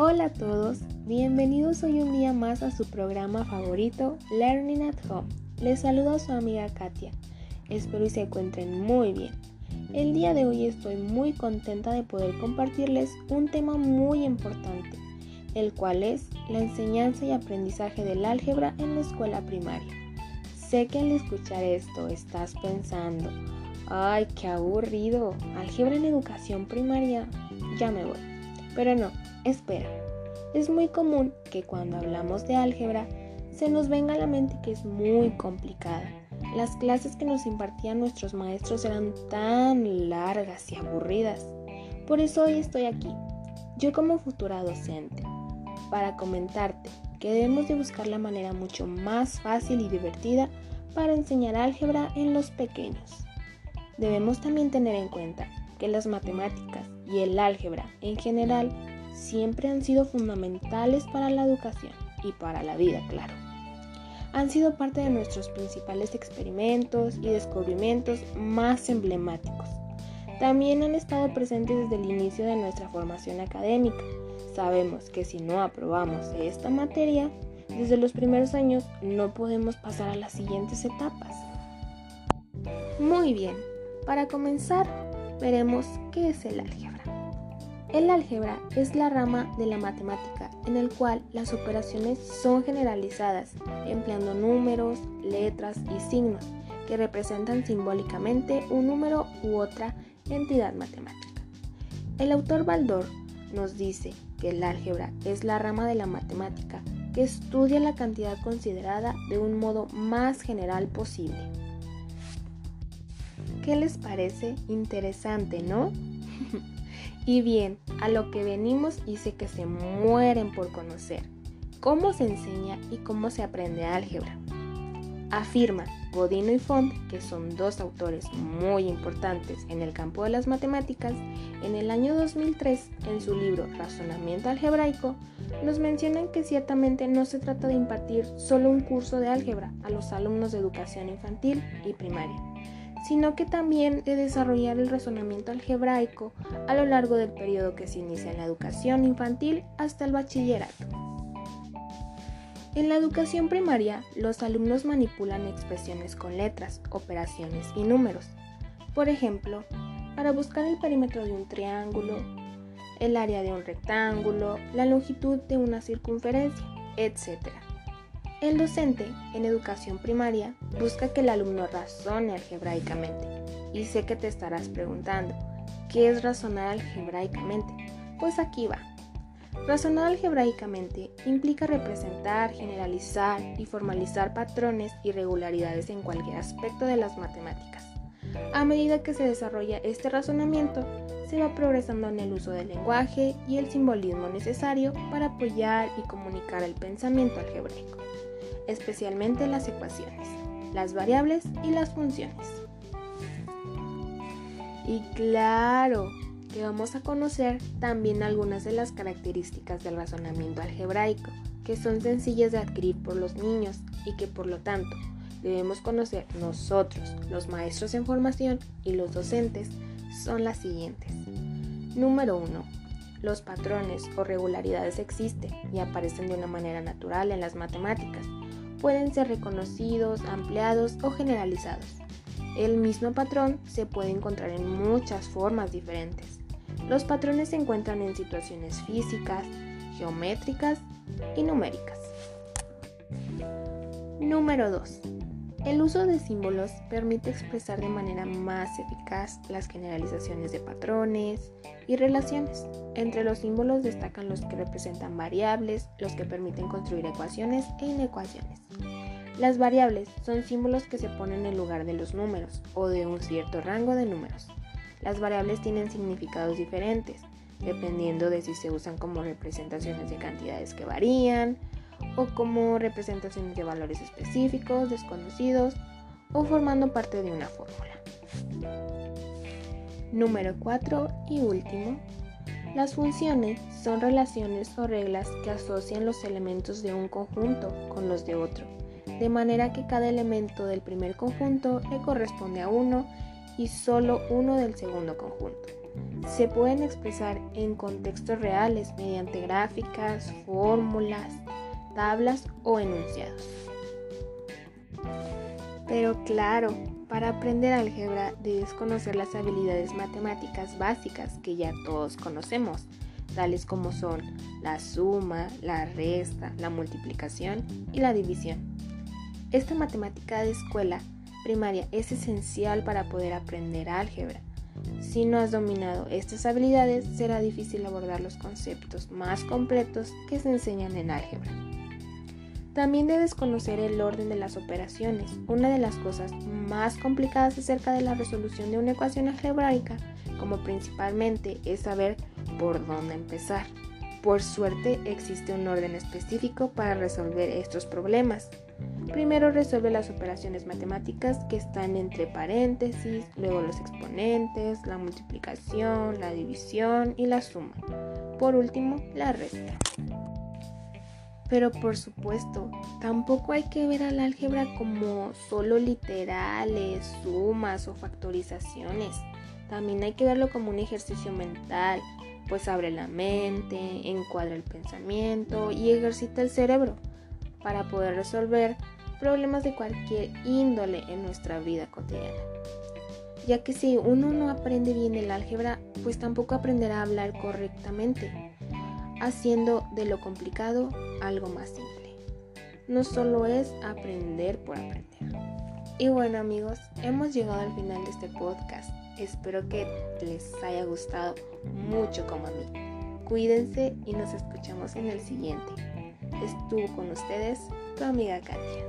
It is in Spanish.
Hola a todos, bienvenidos hoy un día más a su programa favorito Learning at Home. Les saludo a su amiga Katia. Espero y se encuentren muy bien. El día de hoy estoy muy contenta de poder compartirles un tema muy importante, el cual es la enseñanza y aprendizaje del álgebra en la escuela primaria. Sé que al escuchar esto estás pensando, ay, qué aburrido, álgebra en educación primaria, ya me voy. Pero no, espera. Es muy común que cuando hablamos de álgebra se nos venga a la mente que es muy complicada. Las clases que nos impartían nuestros maestros eran tan largas y aburridas. Por eso hoy estoy aquí, yo como futura docente, para comentarte que debemos de buscar la manera mucho más fácil y divertida para enseñar álgebra en los pequeños. Debemos también tener en cuenta que las matemáticas y el álgebra en general siempre han sido fundamentales para la educación y para la vida, claro. Han sido parte de nuestros principales experimentos y descubrimientos más emblemáticos. También han estado presentes desde el inicio de nuestra formación académica. Sabemos que si no aprobamos esta materia, desde los primeros años no podemos pasar a las siguientes etapas. Muy bien, para comenzar, veremos qué es el álgebra. El álgebra es la rama de la matemática en el cual las operaciones son generalizadas, empleando números, letras y signos que representan simbólicamente un número u otra entidad matemática. El autor Baldor nos dice que el álgebra es la rama de la matemática que estudia la cantidad considerada de un modo más general posible. ¿Qué les parece interesante, no? Y bien, a lo que venimos sé que se mueren por conocer. ¿Cómo se enseña y cómo se aprende álgebra? Afirman Godino y Font, que son dos autores muy importantes en el campo de las matemáticas, en el año 2003, en su libro Razonamiento algebraico, nos mencionan que ciertamente no se trata de impartir solo un curso de álgebra a los alumnos de educación infantil y primaria, sino que también de desarrollar el razonamiento algebraico a lo largo del periodo que se inicia en la educación infantil hasta el bachillerato. En la educación primaria, los alumnos manipulan expresiones con letras, operaciones y números. Por ejemplo, para buscar el perímetro de un triángulo, el área de un rectángulo, la longitud de una circunferencia, etc. El docente en educación primaria busca que el alumno razone algebraicamente. Y sé que te estarás preguntando, ¿qué es razonar algebraicamente? Pues aquí va. Razonar algebraicamente implica representar, generalizar y formalizar patrones y regularidades en cualquier aspecto de las matemáticas. A medida que se desarrolla este razonamiento, se va progresando en el uso del lenguaje y el simbolismo necesario para apoyar y comunicar el pensamiento algebraico especialmente las ecuaciones, las variables y las funciones. Y claro, que vamos a conocer también algunas de las características del razonamiento algebraico, que son sencillas de adquirir por los niños y que por lo tanto debemos conocer nosotros, los maestros en formación y los docentes, son las siguientes. Número 1. Los patrones o regularidades existen y aparecen de una manera natural en las matemáticas pueden ser reconocidos, ampliados o generalizados. El mismo patrón se puede encontrar en muchas formas diferentes. Los patrones se encuentran en situaciones físicas, geométricas y numéricas. Número 2. El uso de símbolos permite expresar de manera más eficaz las generalizaciones de patrones y relaciones. Entre los símbolos destacan los que representan variables, los que permiten construir ecuaciones e inecuaciones. Las variables son símbolos que se ponen en lugar de los números o de un cierto rango de números. Las variables tienen significados diferentes, dependiendo de si se usan como representaciones de cantidades que varían, o como representaciones de valores específicos, desconocidos o formando parte de una fórmula. Número 4 y último. Las funciones son relaciones o reglas que asocian los elementos de un conjunto con los de otro, de manera que cada elemento del primer conjunto le corresponde a uno y solo uno del segundo conjunto. se pueden expresar en contextos reales mediante gráficas, fórmulas, tablas o enunciados. Pero claro, para aprender álgebra debes conocer las habilidades matemáticas básicas que ya todos conocemos, tales como son la suma, la resta, la multiplicación y la división. Esta matemática de escuela primaria es esencial para poder aprender álgebra. Si no has dominado estas habilidades, será difícil abordar los conceptos más completos que se enseñan en álgebra. También debes conocer el orden de las operaciones. Una de las cosas más complicadas acerca de la resolución de una ecuación algebraica, como principalmente es saber por dónde empezar. Por suerte existe un orden específico para resolver estos problemas. Primero resuelve las operaciones matemáticas que están entre paréntesis, luego los exponentes, la multiplicación, la división y la suma. Por último, la resta. Pero por supuesto, tampoco hay que ver al álgebra como solo literales, sumas o factorizaciones. También hay que verlo como un ejercicio mental, pues abre la mente, encuadra el pensamiento y ejercita el cerebro para poder resolver problemas de cualquier índole en nuestra vida cotidiana. Ya que si uno no aprende bien el álgebra, pues tampoco aprenderá a hablar correctamente haciendo de lo complicado algo más simple. No solo es aprender por aprender. Y bueno amigos, hemos llegado al final de este podcast. Espero que les haya gustado mucho como a mí. Cuídense y nos escuchamos en el siguiente. Estuvo con ustedes tu amiga Katia.